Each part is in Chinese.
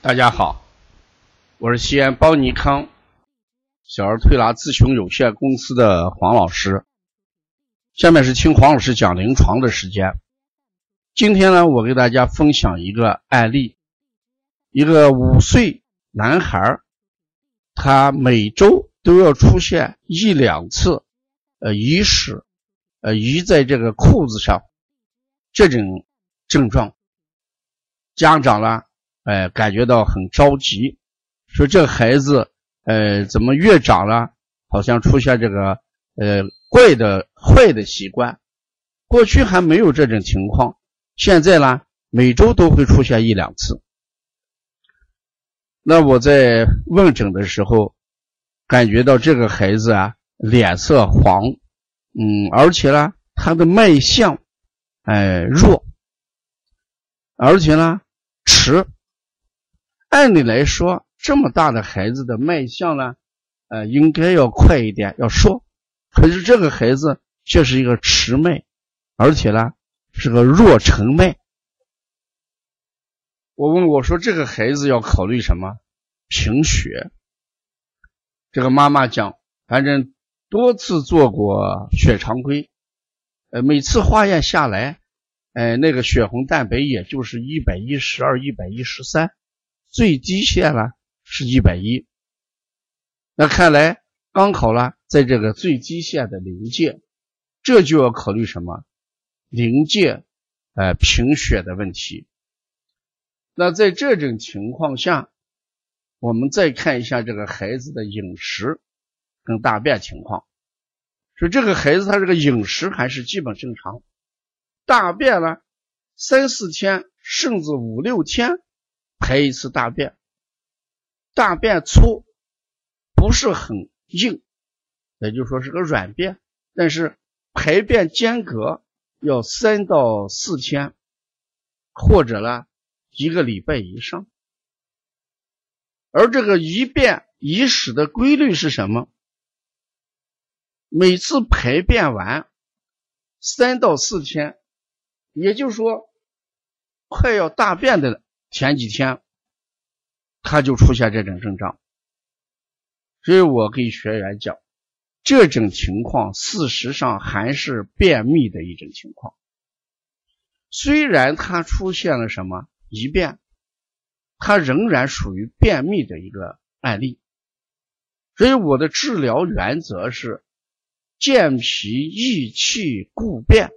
大家好，我是西安邦尼康小儿推拿咨询有限公司的黄老师。下面是听黄老师讲临床的时间。今天呢，我给大家分享一个案例：一个五岁男孩，他每周都要出现一两次，呃，遗屎，呃，遗在这个裤子上这种症状。家长呢？哎，感觉到很着急，说这孩子，呃，怎么越长了，好像出现这个呃怪的坏的习惯，过去还没有这种情况，现在呢，每周都会出现一两次。那我在问诊的时候，感觉到这个孩子啊，脸色黄，嗯，而且呢，他的脉象，哎，弱，而且呢，迟。按理来说，这么大的孩子的脉象呢，呃，应该要快一点，要说。可是这个孩子却是一个迟脉，而且呢是个弱沉脉。我问我说这个孩子要考虑什么？贫血。这个妈妈讲，反正多次做过血常规，呃，每次化验下来，哎，那个血红蛋白也就是一百一十二、一百一十三。最低线呢是一百一，那看来刚好呢在这个最低线的临界，这就要考虑什么临界呃贫血的问题。那在这种情况下，我们再看一下这个孩子的饮食跟大便情况，说这个孩子他这个饮食还是基本正常，大便呢三四天甚至五六天。排一次大便，大便粗，不是很硬，也就是说是个软便，但是排便间隔要三到四天，或者呢一个礼拜以上。而这个一便一屎的规律是什么？每次排便完三到四天，也就是说快要大便的了。前几天他就出现这种症状，所以我给学员讲，这种情况事实上还是便秘的一种情况。虽然他出现了什么一便，他仍然属于便秘的一个案例。所以我的治疗原则是健脾益气固便，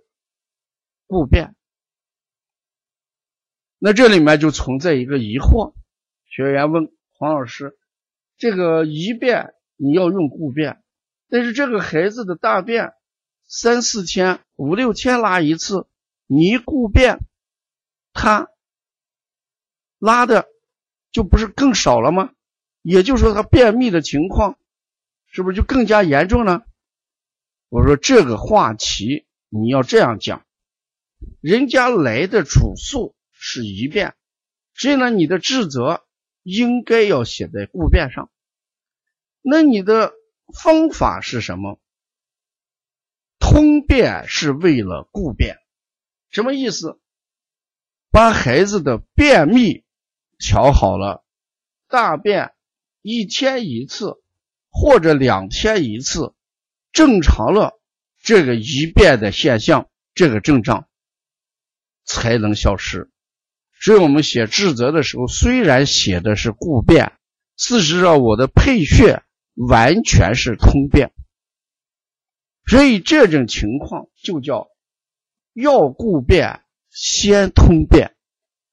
固便。那这里面就存在一个疑惑，学员问黄老师：“这个一便你要用固便，但是这个孩子的大便三四天、五六天拉一次，你一固便，他拉的就不是更少了吗？也就是说，他便秘的情况是不是就更加严重呢？”我说这个话题你要这样讲，人家来的主诉。是一便，所以呢，你的治则应该要写在固变上。那你的方法是什么？通便是为了固变，什么意思？把孩子的便秘调好了，大便一天一次或者两天一次，正常了，这个一便的现象，这个症状才能消失。所以我们写治则的时候，虽然写的是固变，事实上我的配穴完全是通便。所以这种情况就叫要固变先通便，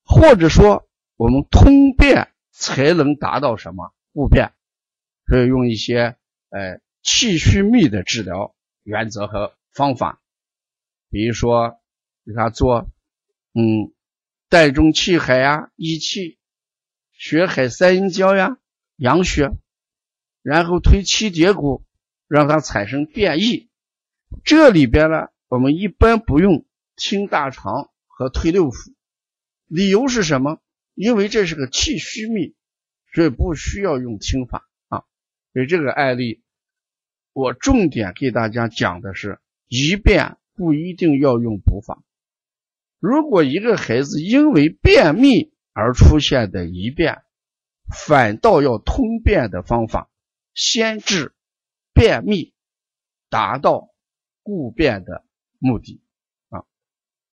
或者说我们通便才能达到什么固变。所以用一些呃气虚秘的治疗原则和方法，比如说给他做嗯。带中气海呀，益气；血海三阴交呀，养血。然后推七节骨，让它产生变异。这里边呢，我们一般不用清大肠和推六腑，理由是什么？因为这是个气虚秘，所以不需要用清法啊。所以这个案例，我重点给大家讲的是，一遍不一定要用补法。如果一个孩子因为便秘而出现的遗便，反倒要通便的方法，先治便秘，达到固便的目的。